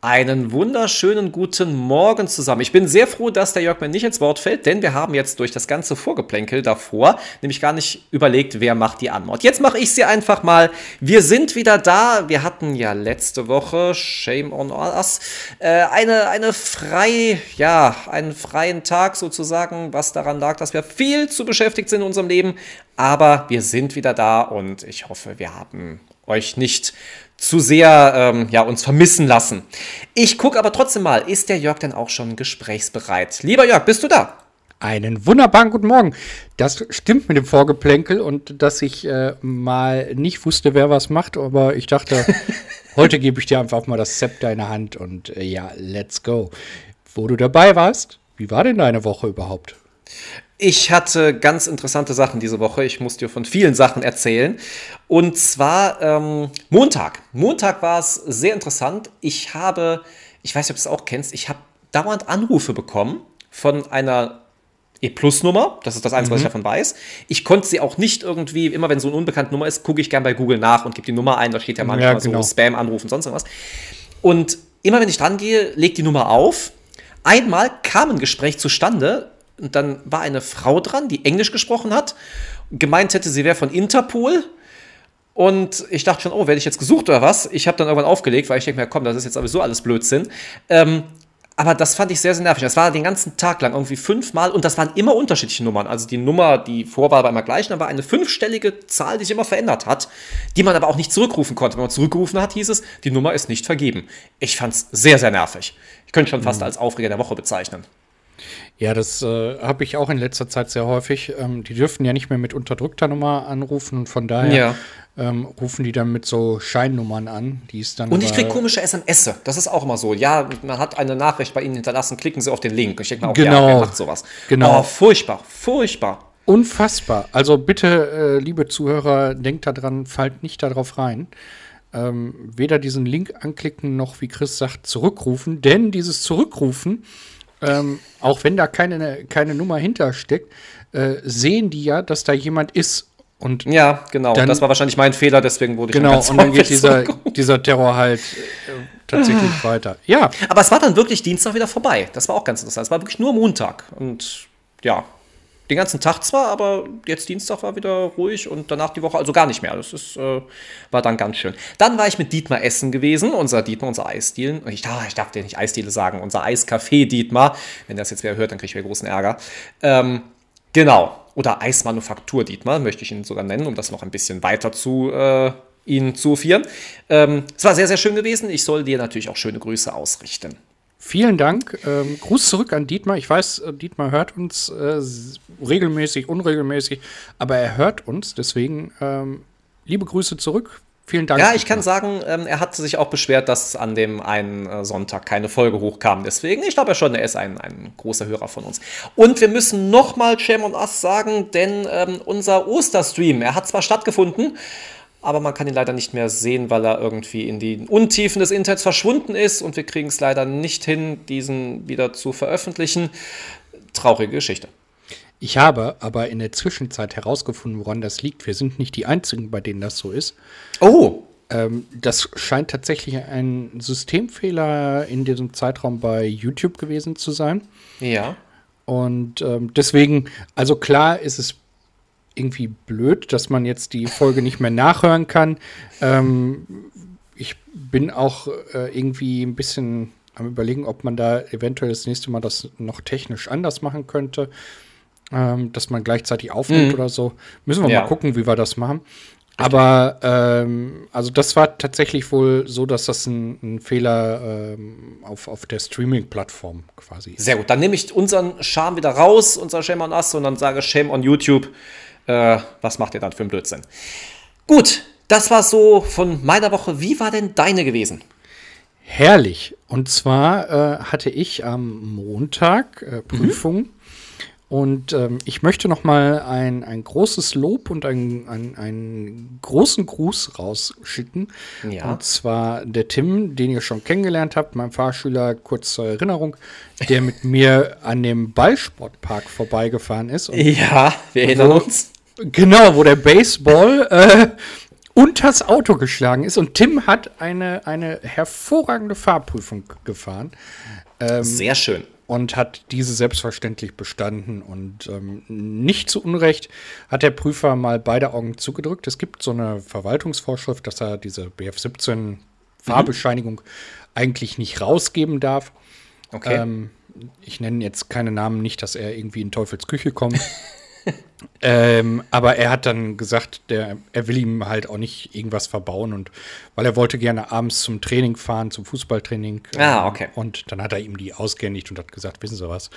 Einen wunderschönen guten Morgen zusammen. Ich bin sehr froh, dass der Jörg mir nicht ins Wort fällt, denn wir haben jetzt durch das ganze Vorgeplänkel davor nämlich gar nicht überlegt, wer macht die Anmord. Jetzt mache ich sie einfach mal. Wir sind wieder da. Wir hatten ja letzte Woche, shame on us, äh, eine, eine frei, ja, einen freien Tag sozusagen, was daran lag, dass wir viel zu beschäftigt sind in unserem Leben. Aber wir sind wieder da und ich hoffe, wir haben euch nicht zu sehr ähm, ja, uns vermissen lassen. Ich gucke aber trotzdem mal, ist der Jörg denn auch schon gesprächsbereit? Lieber Jörg, bist du da? Einen wunderbaren guten Morgen. Das stimmt mit dem Vorgeplänkel und dass ich äh, mal nicht wusste, wer was macht, aber ich dachte, heute gebe ich dir einfach mal das Zepter in der Hand und äh, ja, let's go. Wo du dabei warst, wie war denn deine Woche überhaupt? Ich hatte ganz interessante Sachen diese Woche. Ich muss dir von vielen Sachen erzählen. Und zwar ähm, Montag. Montag war es sehr interessant. Ich habe, ich weiß nicht, ob du es auch kennst, ich habe dauernd Anrufe bekommen von einer E-Plus-Nummer. Das ist das Einzige, mhm. was ich mhm. davon weiß. Ich konnte sie auch nicht irgendwie, immer wenn so eine unbekannte Nummer ist, gucke ich gern bei Google nach und gebe die Nummer ein. Da steht ja manchmal ja, genau. so Spam-Anruf und sonst irgendwas. Und immer wenn ich dran gehe, legt die Nummer auf. Einmal kam ein Gespräch zustande und dann war eine Frau dran, die Englisch gesprochen hat, gemeint hätte, sie wäre von Interpol. Und ich dachte schon, oh, werde ich jetzt gesucht oder was? Ich habe dann irgendwann aufgelegt, weil ich denke mir, komm, das ist jetzt sowieso alles Blödsinn. Ähm, aber das fand ich sehr, sehr nervig. Das war den ganzen Tag lang irgendwie fünfmal und das waren immer unterschiedliche Nummern. Also die Nummer, die Vorwahl war immer gleich, aber eine fünfstellige Zahl, die sich immer verändert hat, die man aber auch nicht zurückrufen konnte. Wenn man zurückgerufen hat, hieß es, die Nummer ist nicht vergeben. Ich fand es sehr, sehr nervig. Ich könnte schon fast mhm. als Aufreger der Woche bezeichnen. Ja, das äh, habe ich auch in letzter Zeit sehr häufig. Ähm, die dürfen ja nicht mehr mit unterdrückter Nummer anrufen und von daher ja. ähm, rufen die dann mit so Scheinnummern an, die ist dann. Und ich kriege komische SMS. Das ist auch immer so. Ja, man hat eine Nachricht bei Ihnen hinterlassen, klicken Sie auf den Link. Ich denke mal, auch, genau. ja, macht sowas. Genau. Oh, furchtbar, furchtbar. Unfassbar. Also bitte, äh, liebe Zuhörer, denkt daran, fallt nicht darauf rein. Ähm, weder diesen Link anklicken noch, wie Chris sagt, zurückrufen, denn dieses Zurückrufen ähm, auch wenn da keine, keine Nummer hintersteckt, äh, sehen die ja, dass da jemand ist. Und ja, genau. Dann, das war wahrscheinlich mein Fehler, deswegen wurde ich Genau, und dann geht dieser, dieser Terror halt äh, tatsächlich weiter. Ja. Aber es war dann wirklich Dienstag wieder vorbei. Das war auch ganz interessant. Es war wirklich nur Montag. Und ja, den ganzen Tag zwar, aber jetzt Dienstag war wieder ruhig und danach die Woche also gar nicht mehr. Das ist, äh, war dann ganz schön. Dann war ich mit Dietmar essen gewesen, unser Dietmar, unser Eisdielen. Ich, ah, ich darf dir nicht Eisdiele sagen, unser Eiscafé Dietmar. Wenn das jetzt wer hört, dann kriege ich wieder großen Ärger. Ähm, genau. Oder Eismanufaktur Dietmar, möchte ich ihn sogar nennen, um das noch ein bisschen weiter zu äh, ihn zu führen. Ähm, es war sehr, sehr schön gewesen. Ich soll dir natürlich auch schöne Grüße ausrichten. Vielen Dank. Ähm, Gruß zurück an Dietmar. Ich weiß, äh, Dietmar hört uns äh, regelmäßig, unregelmäßig, aber er hört uns. Deswegen ähm, liebe Grüße zurück. Vielen Dank. Ja, ich kann sagen, ähm, er hat sich auch beschwert, dass an dem einen äh, Sonntag keine Folge hochkam. Deswegen, ich glaube ja schon, er ist ein, ein großer Hörer von uns. Und wir müssen nochmal Shame on Us sagen, denn ähm, unser Osterstream, er hat zwar stattgefunden, aber man kann ihn leider nicht mehr sehen, weil er irgendwie in die Untiefen des Internets verschwunden ist und wir kriegen es leider nicht hin, diesen wieder zu veröffentlichen. Traurige Geschichte. Ich habe aber in der Zwischenzeit herausgefunden, woran das liegt. Wir sind nicht die Einzigen, bei denen das so ist. Oh! Ähm, das scheint tatsächlich ein Systemfehler in diesem Zeitraum bei YouTube gewesen zu sein. Ja. Und ähm, deswegen, also klar ist es irgendwie blöd, dass man jetzt die Folge nicht mehr nachhören kann. Ähm, ich bin auch äh, irgendwie ein bisschen am überlegen, ob man da eventuell das nächste Mal das noch technisch anders machen könnte. Ähm, dass man gleichzeitig aufnimmt mhm. oder so. Müssen wir ja. mal gucken, wie wir das machen. Aber ähm, also das war tatsächlich wohl so, dass das ein, ein Fehler ähm, auf, auf der Streaming-Plattform quasi ist. Sehr gut, dann nehme ich unseren Charme wieder raus, unser Shame on Us, und dann sage Shame on YouTube äh, was macht ihr dann für einen Blödsinn? Gut, das war so von meiner Woche. Wie war denn deine gewesen? Herrlich. Und zwar äh, hatte ich am Montag äh, Prüfung. Mhm. Und ähm, ich möchte noch mal ein, ein großes Lob und ein, ein, einen großen Gruß rausschicken. Ja. Und zwar der Tim, den ihr schon kennengelernt habt, mein Fahrschüler, kurz zur Erinnerung, der mit mir an dem Ballsportpark vorbeigefahren ist. ja, wir erinnern uns. Genau, wo der Baseball äh, unters Auto geschlagen ist. Und Tim hat eine, eine hervorragende Fahrprüfung gefahren. Ähm, Sehr schön. Und hat diese selbstverständlich bestanden. Und ähm, nicht zu Unrecht hat der Prüfer mal beide Augen zugedrückt. Es gibt so eine Verwaltungsvorschrift, dass er diese BF17 Fahrbescheinigung mhm. eigentlich nicht rausgeben darf. Okay. Ähm, ich nenne jetzt keine Namen, nicht, dass er irgendwie in Teufels Küche kommt. ähm, aber er hat dann gesagt, der, er will ihm halt auch nicht irgendwas verbauen und weil er wollte gerne abends zum Training fahren, zum Fußballtraining. Ah, okay. Und dann hat er ihm die ausgehändigt und hat gesagt, wissen Sie was,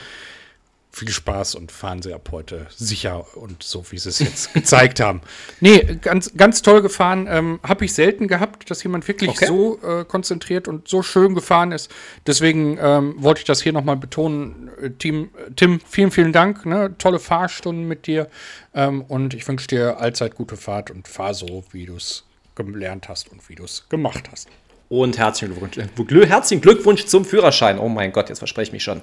viel Spaß und fahren Sie ab heute sicher und so, wie Sie es jetzt gezeigt haben. Nee, ganz, ganz toll gefahren. Ähm, Habe ich selten gehabt, dass jemand wirklich okay. so äh, konzentriert und so schön gefahren ist. Deswegen ähm, wollte ich das hier nochmal betonen. Äh, Team, äh, Tim, vielen, vielen Dank. Ne? Tolle Fahrstunden mit dir. Ähm, und ich wünsche dir allzeit gute Fahrt und fahr so, wie du es gelernt hast und wie du es gemacht hast. Und herzlichen Glückwunsch, herzlichen Glückwunsch zum Führerschein. Oh mein Gott, jetzt verspreche ich mich schon.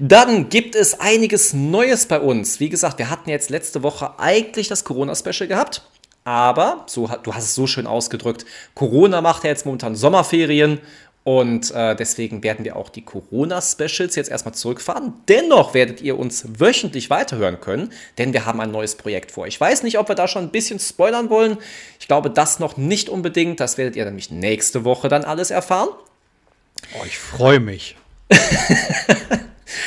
Dann gibt es einiges Neues bei uns. Wie gesagt, wir hatten jetzt letzte Woche eigentlich das Corona-Special gehabt. Aber, so, du hast es so schön ausgedrückt, Corona macht ja jetzt momentan Sommerferien und äh, deswegen werden wir auch die Corona-Specials jetzt erstmal zurückfahren. Dennoch werdet ihr uns wöchentlich weiterhören können, denn wir haben ein neues Projekt vor. Ich weiß nicht, ob wir da schon ein bisschen spoilern wollen. Ich glaube, das noch nicht unbedingt. Das werdet ihr nämlich nächste Woche dann alles erfahren. Oh, ich freue mich.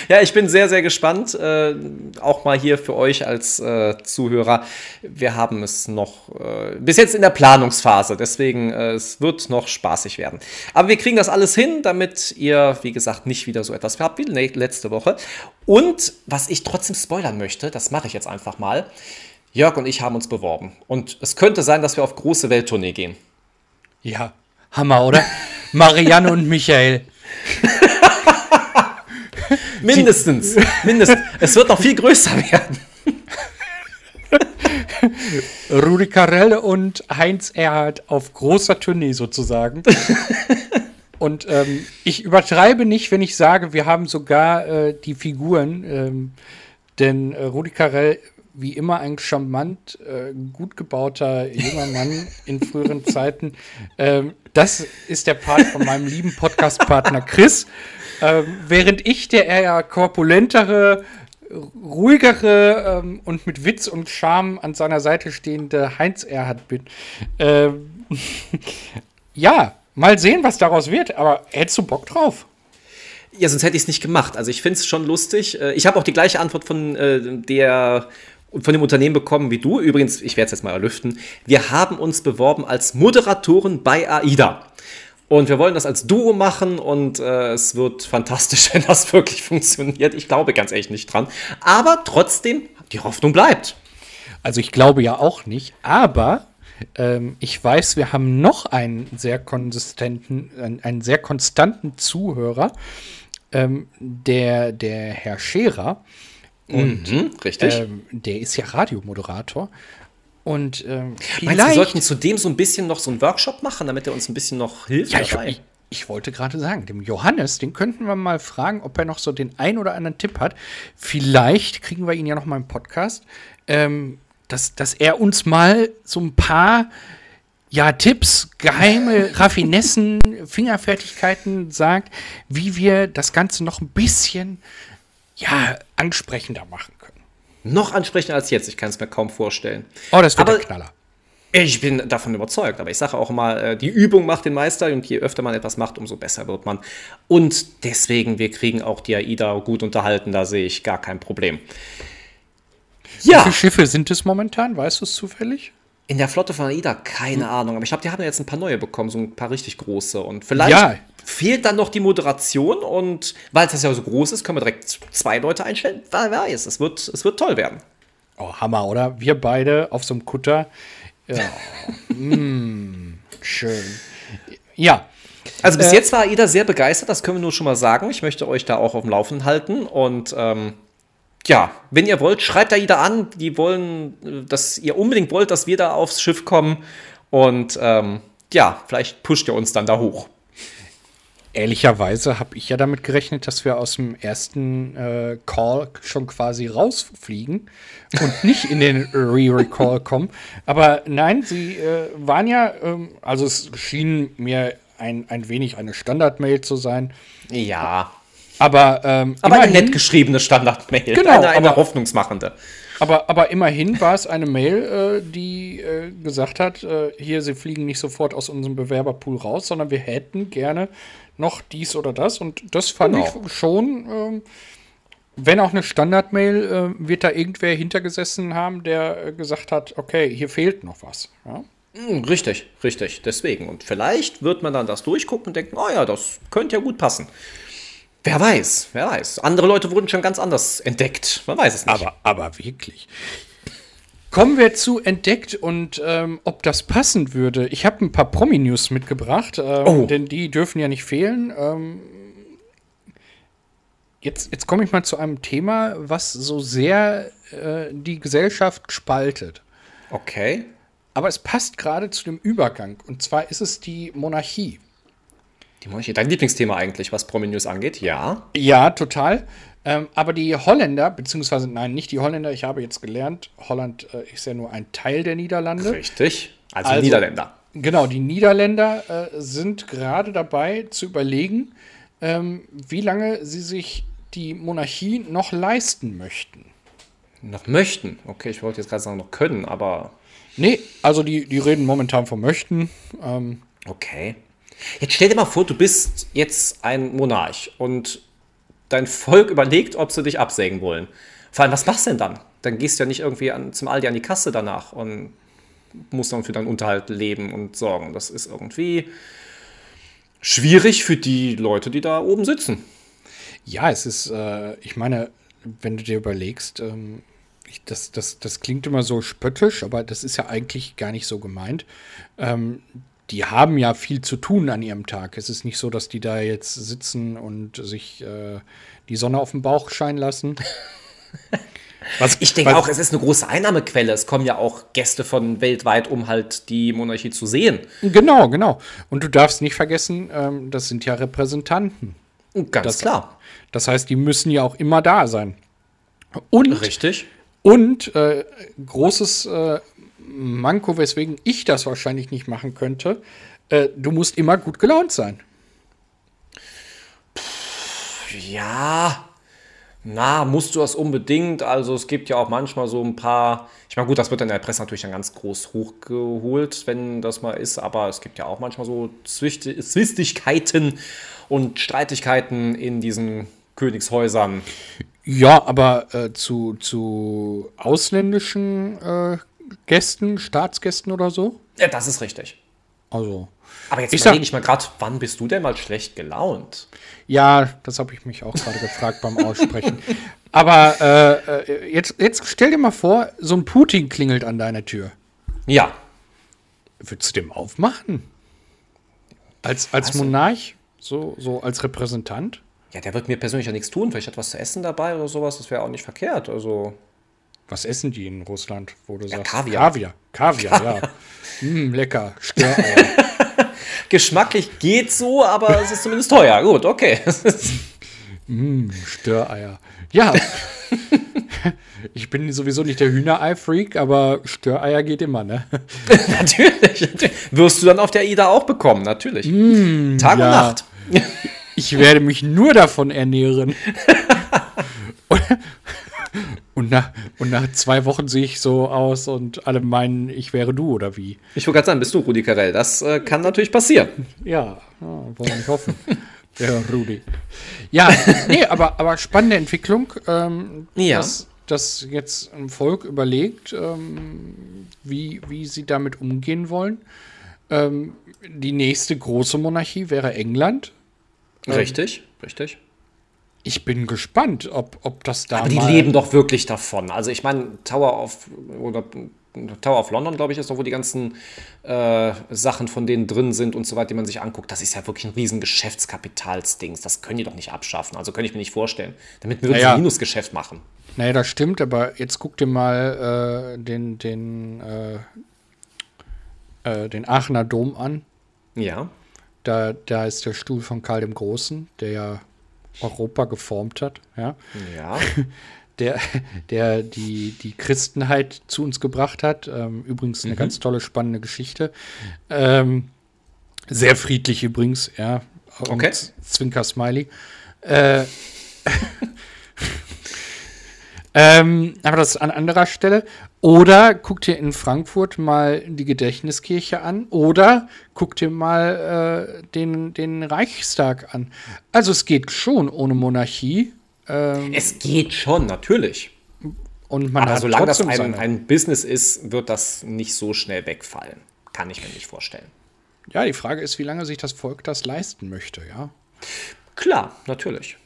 Ja, ich bin sehr, sehr gespannt. Äh, auch mal hier für euch als äh, Zuhörer. Wir haben es noch äh, bis jetzt in der Planungsphase, deswegen äh, es wird noch spaßig werden. Aber wir kriegen das alles hin, damit ihr, wie gesagt, nicht wieder so etwas habt wie letzte Woche. Und was ich trotzdem spoilern möchte, das mache ich jetzt einfach mal. Jörg und ich haben uns beworben. Und es könnte sein, dass wir auf große Welttournee gehen. Ja, Hammer, oder? Marianne und Michael. Mindestens. Mindestens. Es wird noch viel größer werden. Rudi Carell und Heinz Erhardt auf großer Tournee sozusagen. und ähm, ich übertreibe nicht, wenn ich sage, wir haben sogar äh, die Figuren, ähm, denn äh, Rudi Carell wie immer ein charmant, äh, gut gebauter junger Mann in früheren Zeiten. Ähm, das ist der Part von meinem lieben Podcast-Partner Chris. Ähm, während ich der eher korpulentere, ruhigere ähm, und mit Witz und Charme an seiner Seite stehende Heinz Erhard bin. Ähm, ja, mal sehen, was daraus wird, aber hättest du Bock drauf? Ja, sonst hätte ich es nicht gemacht. Also ich finde es schon lustig. Äh, ich habe auch die gleiche Antwort von äh, der von dem Unternehmen bekommen wie du. Übrigens, ich werde es jetzt mal erlüften. Wir haben uns beworben als Moderatoren bei AIDA. Und wir wollen das als Duo machen und äh, es wird fantastisch, wenn das wirklich funktioniert. Ich glaube ganz ehrlich nicht dran. Aber trotzdem, die Hoffnung bleibt. Also ich glaube ja auch nicht, aber ähm, ich weiß, wir haben noch einen sehr konsistenten, einen, einen sehr konstanten Zuhörer, ähm, der, der Herr Scherer. Und mhm, richtig. Ähm, der ist ja Radiomoderator. Und ähm, vielleicht. Meinst, wir sollten zudem so ein bisschen noch so einen Workshop machen, damit er uns ein bisschen noch hilft ja, dabei? Ich, ich wollte gerade sagen, dem Johannes, den könnten wir mal fragen, ob er noch so den ein oder anderen Tipp hat. Vielleicht kriegen wir ihn ja noch mal im Podcast, ähm, dass, dass er uns mal so ein paar ja, Tipps, geheime Raffinessen, Fingerfertigkeiten sagt, wie wir das Ganze noch ein bisschen ja, ansprechender machen. Noch ansprechender als jetzt, ich kann es mir kaum vorstellen. Oh, das wird aber, der Knaller. Ich bin davon überzeugt, aber ich sage auch immer, äh, die Übung macht den Meister und je öfter man etwas macht, umso besser wird man. Und deswegen, wir kriegen auch die AIDA gut unterhalten, da sehe ich gar kein Problem. Ja. Wie viele Schiffe sind es momentan? Weißt du es zufällig? In der Flotte von AIDA, keine hm. Ahnung. Aber ich glaube, die haben jetzt ein paar neue bekommen, so ein paar richtig große. Und vielleicht ja. fehlt dann noch die Moderation. Und weil es ja so groß ist, können wir direkt zwei Leute einstellen. Wer weiß, es wird, es wird toll werden. Oh, Hammer, oder? Wir beide auf so einem Kutter. Ja. mm, schön. Ja. Also bis äh, jetzt war AIDA sehr begeistert, das können wir nur schon mal sagen. Ich möchte euch da auch auf dem Laufen halten. Und ähm, ja, wenn ihr wollt, schreibt da jeder an. Die wollen, dass ihr unbedingt wollt, dass wir da aufs Schiff kommen. Und ähm, ja, vielleicht pusht ihr uns dann da hoch. ehrlicherweise habe ich ja damit gerechnet, dass wir aus dem ersten äh, Call schon quasi rausfliegen und nicht in den Re-Recall kommen. Aber nein, sie äh, waren ja, ähm, also es schien mir ein, ein wenig eine Standard-Mail zu sein. Ja. Aber, ähm, aber eine nett geschriebene Standard-Mail. Genau, eine, eine aber, hoffnungsmachende. Aber, aber immerhin war es eine Mail, äh, die äh, gesagt hat, äh, hier, Sie fliegen nicht sofort aus unserem Bewerberpool raus, sondern wir hätten gerne noch dies oder das. Und das fand genau. ich schon, ähm, wenn auch eine Standard-Mail, äh, wird da irgendwer hintergesessen haben, der äh, gesagt hat, okay, hier fehlt noch was. Ja? Hm, richtig, richtig. Deswegen. Und vielleicht wird man dann das durchgucken und denken, oh ja, das könnte ja gut passen. Wer weiß, wer weiß. Andere Leute wurden schon ganz anders entdeckt. Man weiß es nicht. Aber, aber wirklich. Kommen wir zu entdeckt und ähm, ob das passen würde. Ich habe ein paar Promi-News mitgebracht, ähm, oh. denn die dürfen ja nicht fehlen. Ähm, jetzt jetzt komme ich mal zu einem Thema, was so sehr äh, die Gesellschaft spaltet. Okay. Aber es passt gerade zu dem Übergang. Und zwar ist es die Monarchie. Die Monarchie, dein Lieblingsthema eigentlich, was Promi-News angeht, ja? Ja, total. Ähm, aber die Holländer, beziehungsweise nein, nicht die Holländer, ich habe jetzt gelernt, Holland äh, ist ja nur ein Teil der Niederlande. Richtig, also, also Niederländer. Genau, die Niederländer äh, sind gerade dabei zu überlegen, ähm, wie lange sie sich die Monarchie noch leisten möchten. Noch möchten? Okay, ich wollte jetzt gerade sagen, noch können, aber. Nee, also die, die reden momentan vom Möchten. Ähm, okay. Jetzt stell dir mal vor, du bist jetzt ein Monarch und dein Volk überlegt, ob sie dich absägen wollen. Vor allem, was machst du denn dann? Dann gehst du ja nicht irgendwie an, zum Aldi an die Kasse danach und musst dann für deinen Unterhalt leben und sorgen. Das ist irgendwie schwierig für die Leute, die da oben sitzen. Ja, es ist, äh, ich meine, wenn du dir überlegst, ähm, ich, das, das, das klingt immer so spöttisch, aber das ist ja eigentlich gar nicht so gemeint. Ähm, die haben ja viel zu tun an ihrem Tag. Es ist nicht so, dass die da jetzt sitzen und sich äh, die Sonne auf den Bauch scheinen lassen. Was, ich denke auch, es ist eine große Einnahmequelle. Es kommen ja auch Gäste von weltweit, um halt die Monarchie zu sehen. Genau, genau. Und du darfst nicht vergessen, ähm, das sind ja Repräsentanten. Ganz das, klar. Das heißt, die müssen ja auch immer da sein. Und, Richtig. Und äh, großes äh, Manko, weswegen ich das wahrscheinlich nicht machen könnte. Äh, du musst immer gut gelaunt sein. Ja, na, musst du das unbedingt? Also es gibt ja auch manchmal so ein paar, ich meine gut, das wird in der Presse natürlich dann ganz groß hochgeholt, wenn das mal ist, aber es gibt ja auch manchmal so Zwistigkeiten und Streitigkeiten in diesen Königshäusern. Ja, aber äh, zu, zu ausländischen äh, Gästen, Staatsgästen oder so? Ja, das ist richtig. Also. Aber jetzt überlege ich mal gerade, wann bist du denn mal schlecht gelaunt? Ja, das habe ich mich auch gerade gefragt beim Aussprechen. Aber äh, äh, jetzt, jetzt stell dir mal vor, so ein Putin klingelt an deiner Tür. Ja. Würdest du dem aufmachen? Als, als also, Monarch? So, so als Repräsentant? Ja, der wird mir persönlich ja nichts tun. Vielleicht hat was zu essen dabei oder sowas. Das wäre auch nicht verkehrt. Also. Was essen die in Russland, wo du ja, sagst? Kaviar. Kaviar, Kaviar, ja. mm, lecker. Störeier. Geschmacklich geht so, aber es ist zumindest teuer. Gut, okay. mm, Störeier. Ja. ich bin sowieso nicht der Hühnerei-Freak, aber Störeier geht immer, ne? natürlich, Wirst du dann auf der Ida auch bekommen, natürlich. Mm, Tag ja. und Nacht. ich werde mich nur davon ernähren. Und nach, und nach zwei Wochen sehe ich so aus und alle meinen, ich wäre du oder wie? Ich wollte gerade sagen, bist du Rudi Carell? Das äh, kann natürlich passieren. Ja, ja wollen wir nicht hoffen. ja, Rudi. Ja, nee, aber, aber spannende Entwicklung. Ähm, ja. Dass, dass jetzt ein Volk überlegt, ähm, wie, wie sie damit umgehen wollen. Ähm, die nächste große Monarchie wäre England. Richtig, richtig ich bin gespannt, ob, ob das da. Aber die leben doch wirklich davon. Also ich meine, Tower of oder Tower of London, glaube ich, ist doch, wo die ganzen äh, Sachen von denen drin sind und so weiter, die man sich anguckt. Das ist ja wirklich ein riesen Geschäftskapitalsdings. Das können die doch nicht abschaffen. Also könnte ich mir nicht vorstellen. Damit würden naja. sie ein Minusgeschäft machen. Naja, das stimmt, aber jetzt guck dir mal äh, den, den, äh, äh den Aachener Dom an. Ja. Da, da ist der Stuhl von Karl dem Großen, der ja Europa geformt hat, ja. Ja. Der, der die, die Christenheit zu uns gebracht hat. Ähm, übrigens eine Mhm. ganz tolle, spannende Geschichte. Ähm, sehr friedlich übrigens, ja. Und Okay. Zwinker Smiley. Äh, ähm, aber das an anderer Stelle. Oder guckt ihr in Frankfurt mal die Gedächtniskirche an. Oder guckt ihr mal äh, den, den Reichstag an. Also es geht schon ohne Monarchie. Ähm, Es geht schon, natürlich. und man Aber solange das ein, ein Business ist, wird das nicht so schnell wegfallen. Kann ich mir nicht vorstellen. Ja, die Frage ist, wie lange sich das Volk das leisten möchte, ja. Klar, natürlich.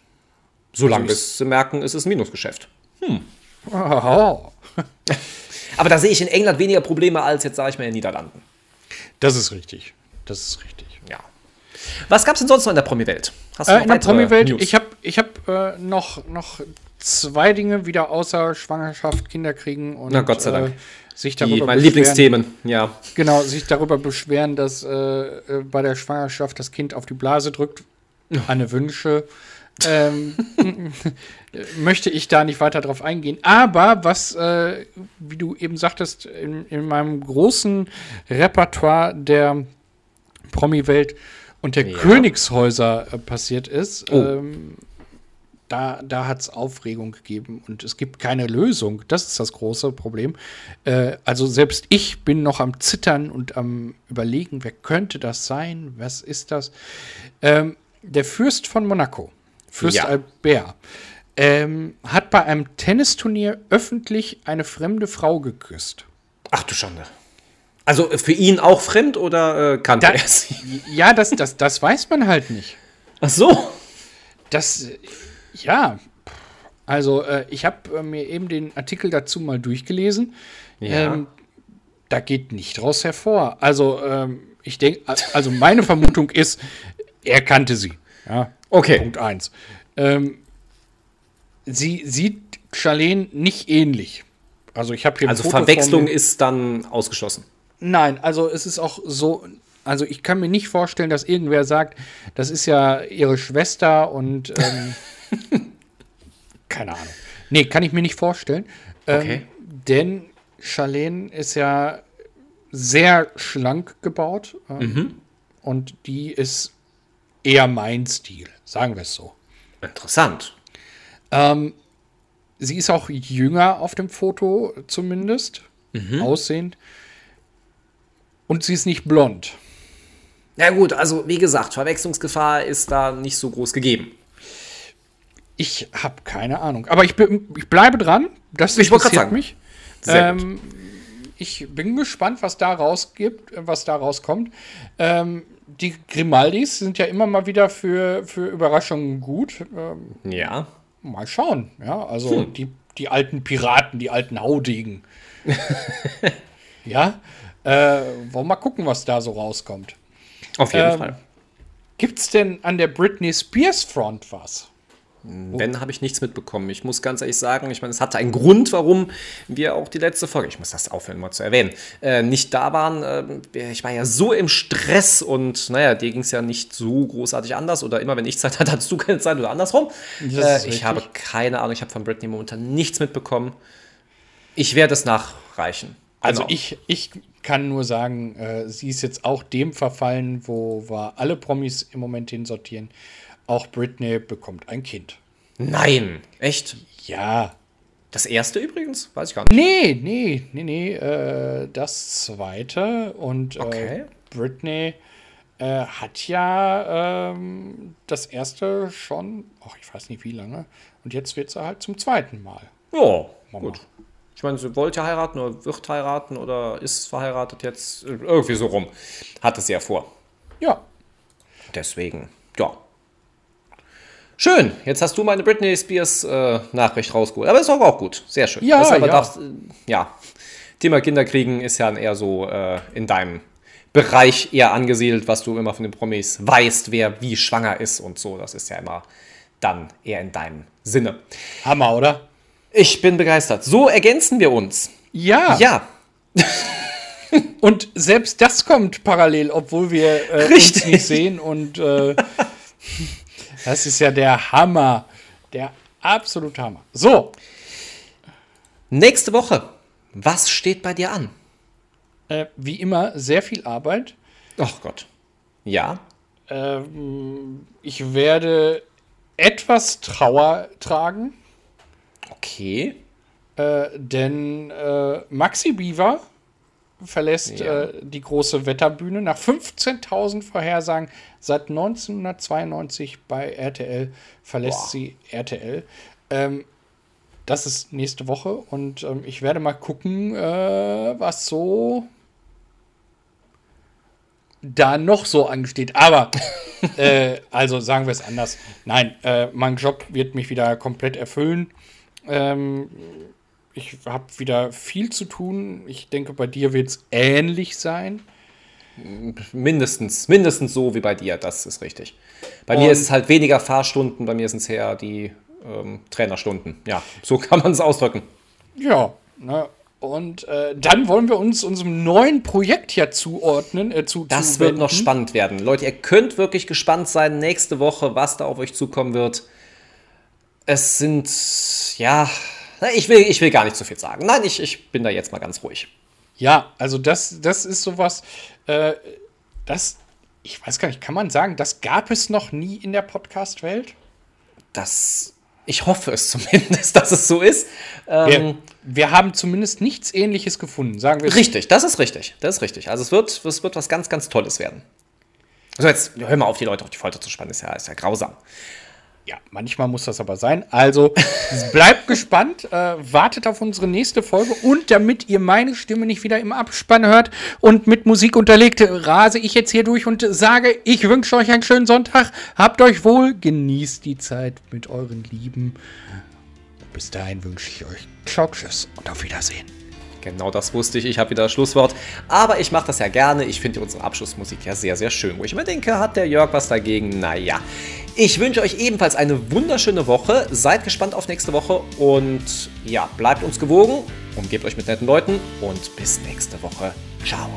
Solange Also bis sie merken, es ist ein Minusgeschäft. Oh, Aber da sehe ich in England weniger Probleme als jetzt, sage ich mal, in den Niederlanden. das ist richtig. Das ist richtig. Ja. Was gab es denn sonst noch in der Promi-Welt? Hast Äh, in der Promi-Welt, ich habe ich hab, äh, noch, noch zwei Dinge wieder außer Schwangerschaft, Kinder kriegen und Na, Gott sei Dank. Äh, sich die, darüber meine beschweren, Lieblingsthemen, ja. Genau, sich darüber beschweren, dass äh, äh, bei der Schwangerschaft das Kind auf die Blase drückt. Anne Wünsche. Ähm, möchte ich da nicht weiter drauf eingehen. Aber was, äh, wie du eben sagtest, in, in meinem großen Repertoire der Promi-Welt und der Ja. Königshäuser äh, passiert ist, Oh. ähm, da, da hat es Aufregung gegeben und es gibt keine Lösung. Das ist das große Problem. Äh, also selbst ich bin noch am Zittern und am Überlegen, wer könnte das sein? Was ist das? Ähm, der Fürst von Monaco, Fürst Ja. Albert, ähm, hat bei einem Tennisturnier öffentlich eine fremde Frau geküsst. Ach du Schande. Also für ihn auch fremd oder äh, kannte Da- er sie? Ja, das, das, das weiß man halt nicht. Ach so. Das, äh, ja, also äh, ich habe äh, mir eben den Artikel dazu mal durchgelesen. Ja. Ähm, da geht nicht draus hervor. Also ähm, ich denke, also meine Vermutung ist, er kannte sie. Ja, Okay. Punkt eins. Ähm, sie sieht Charlene nicht ähnlich. Also ich habe hier Also Verwechslung ist dann ausgeschlossen. Nein, also es ist auch so, also ich kann mir nicht vorstellen, dass irgendwer sagt, das ist ja ihre Schwester und ähm, keine Ahnung. Nee, kann ich mir nicht vorstellen. Ähm, Okay. Denn Charlene ist ja sehr schlank gebaut ähm, Mhm. und die ist eher mein Stil, sagen wir es so. Interessant. Ähm, sie ist auch jünger auf dem Foto zumindest, aussehend. Und sie ist nicht blond. Ja gut, also wie gesagt, Verwechslungsgefahr ist da nicht so groß gegeben. Ich habe keine Ahnung. Aber ich, ich bleibe dran. Das Ich interessiert mich. Sehr gut. Ähm, ich bin gespannt, was da rausgibt, äh, was da rauskommt. Ähm, die Grimaldis sind ja immer mal wieder für, für Überraschungen gut. Ähm, Ja. mal schauen. Ja, also Hm. die, die alten Piraten, die alten Haudegen. ja, äh, wollen wir mal gucken, was da so rauskommt. Auf jeden Ähm, Fall. Gibt's denn an der Britney Spears Front was? Wenn, habe ich nichts mitbekommen. Ich muss ganz ehrlich sagen, ich meine, es hatte einen Grund, warum wir auch die letzte Folge, ich muss das aufhören, mal zu erwähnen, äh, nicht da waren. Ähm, ich war ja so im Stress und naja, dir ging es ja nicht so großartig anders oder immer, wenn ich Zeit hatte, hattest du keine Zeit oder andersrum. Äh, ich habe keine Ahnung, ich habe von Britney momentan nichts mitbekommen. Ich werde es nachreichen. Also Genau. ich, ich kann nur sagen, äh, sie ist jetzt auch dem verfallen, wo wir alle Promis im Moment hinsortieren. Auch Britney bekommt ein Kind. Nein, echt? Ja. Das erste übrigens? Weiß ich gar nicht. Nee, nee, nee, nee. Äh, das zweite und Okay. äh, Britney äh, hat ja ähm, das erste schon, ach, ich weiß nicht wie lange. Und jetzt wird sie halt zum zweiten Mal. Ja, Mama. gut. Ich meine, sie wollte ja heiraten oder wird heiraten oder ist verheiratet jetzt. Irgendwie so rum. Hatte sie ja vor. Ja. Deswegen, ja. Schön, jetzt hast du meine Britney Spears äh, Nachricht rausgeholt. Aber ist auch gut. Sehr schön. Ja, Das aber ja. Das, äh, ja. Thema Kinderkriegen ist ja eher so äh, in deinem Bereich eher angesiedelt, was du immer von den Promis weißt, wer wie schwanger ist und so. Das ist ja immer dann eher in deinem Sinne. Hammer, oder? Ich bin begeistert. So ergänzen wir uns. Ja. Ja. Und selbst das kommt parallel, obwohl wir äh, uns nicht sehen. Und äh, das ist ja der Hammer. Der absolute Hammer. So. Nächste Woche. Was steht bei dir an? Äh, wie immer, sehr viel Arbeit. Ach Gott. Ja. Ähm, ich werde etwas Trauer tragen. Okay. Äh, denn äh, Maxi Beaver verlässt Ja. äh, die große Wetterbühne nach 15.000 Vorhersagen. Seit 1992 bei RTL verlässt Boah. sie RTL. Ähm, das ist nächste Woche und ähm, ich werde mal gucken, äh, was so da noch so ansteht. Aber, äh, also sagen wir es anders. Nein, äh, mein Job wird mich wieder komplett erfüllen. Ähm, ich habe wieder viel zu tun. Ich denke, bei dir wird es ähnlich sein. Mindestens, mindestens so wie bei dir, das ist richtig. Bei mir Und- ist es halt weniger Fahrstunden, bei mir sind es eher die ähm, Trainerstunden. Ja, so kann man es ausdrücken. Ja, ne? Und äh, dann wollen wir uns unserem neuen Projekt ja zuordnen. Äh, zu, Das zuwenden. wird noch spannend werden. Leute, ihr könnt wirklich gespannt sein nächste Woche, was da auf euch zukommen wird. Es sind, ja, ich will, ich will gar nicht zu viel sagen. Nein, ich, ich bin da jetzt mal ganz ruhig. Ja, also das, das ist sowas, äh, das, ich weiß gar nicht, kann man sagen, das gab es noch nie in der Podcast-Welt? Das, ich hoffe es zumindest, dass es so ist. Ähm, Wir, wir haben zumindest nichts ähnliches gefunden, sagen wir. Richtig, das ist richtig. Das ist richtig. Also es wird, es wird was ganz, ganz Tolles werden. So, jetzt hör mal auf, die Leute auf die Folter zu spannen. Ist ja, ist ja grausam. Ja, manchmal muss das aber sein. Also bleibt gespannt, äh, wartet auf unsere nächste Folge und damit ihr meine Stimme nicht wieder im Abspann hört und mit Musik unterlegt, rase ich jetzt hier durch und sage, ich wünsche euch einen schönen Sonntag, habt euch wohl, genießt die Zeit mit euren Lieben. Bis dahin wünsche ich euch Ciao, Tschüss und auf Wiedersehen. Genau das wusste ich. Ich habe wieder das Schlusswort. Aber ich mache das ja gerne. Ich finde unsere Abschlussmusik ja sehr, sehr schön. Wo ich immer denke, hat der Jörg was dagegen? Naja. Ich wünsche euch ebenfalls eine wunderschöne Woche. Seid gespannt auf nächste Woche. Und ja, bleibt uns gewogen. Umgebt euch mit netten Leuten. Und bis nächste Woche. Ciao.